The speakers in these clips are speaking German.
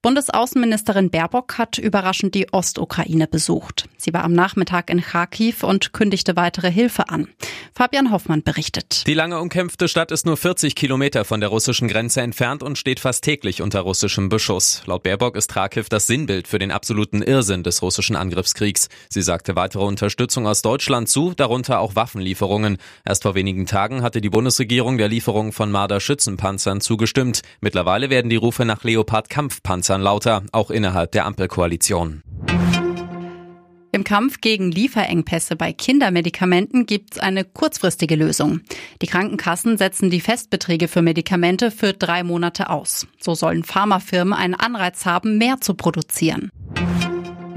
Bundesaußenministerin Baerbock hat überraschend die Ostukraine besucht. Sie war am Nachmittag in Kharkiv und kündigte weitere Hilfe an. Fabian Hoffmann berichtet. Die lange umkämpfte Stadt ist nur 40 Kilometer von der russischen Grenze entfernt und steht fast täglich unter russischem Beschuss. Laut Baerbock ist Kharkiv das Sinnbild für den absoluten Irrsinn des russischen Angriffskriegs. Sie sagte weitere Unterstützung aus Deutschland zu, darunter auch Waffenlieferungen. Erst vor wenigen Tagen hatte die Bundesregierung der Lieferung von Marder-Schützenpanzern zugestimmt. Mittlerweile werden die Rufe nach Leopard-Kampfpanzern lauter, auch innerhalb der Ampelkoalition. Im Kampf gegen Lieferengpässe bei Kindermedikamenten gibt es eine kurzfristige Lösung. Die Krankenkassen setzen die Festbeträge für Medikamente für drei Monate aus. So sollen Pharmafirmen einen Anreiz haben, mehr zu produzieren.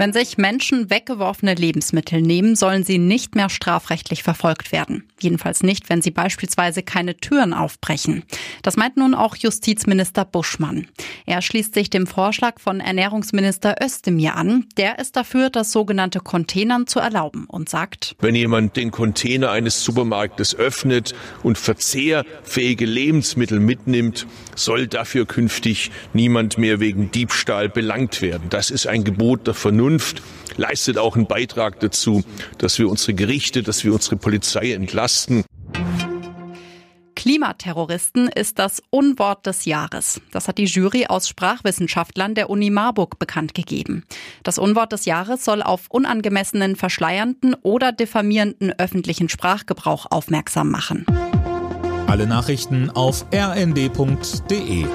Wenn sich Menschen weggeworfene Lebensmittel nehmen, sollen sie nicht mehr strafrechtlich verfolgt werden. Jedenfalls nicht, wenn sie beispielsweise keine Türen aufbrechen. Das meint nun auch Justizminister Buschmann. Er schließt sich dem Vorschlag von Ernährungsminister Özdemir an. Der ist dafür, das sogenannte Containern zu erlauben und sagt, wenn jemand den Container eines Supermarktes öffnet und verzehrfähige Lebensmittel mitnimmt, soll dafür künftig niemand mehr wegen Diebstahl belangt werden. Das ist ein Gebot der Vernunft. Vernunft leistet auch einen Beitrag dazu, dass wir unsere Gerichte, dass wir unsere Polizei entlasten. Klimaterroristen ist das Unwort des Jahres. Das hat die Jury aus Sprachwissenschaftlern der Uni Marburg bekannt gegeben. Das Unwort des Jahres soll auf unangemessenen, verschleiernden oder diffamierenden öffentlichen Sprachgebrauch aufmerksam machen. Alle Nachrichten auf rnd.de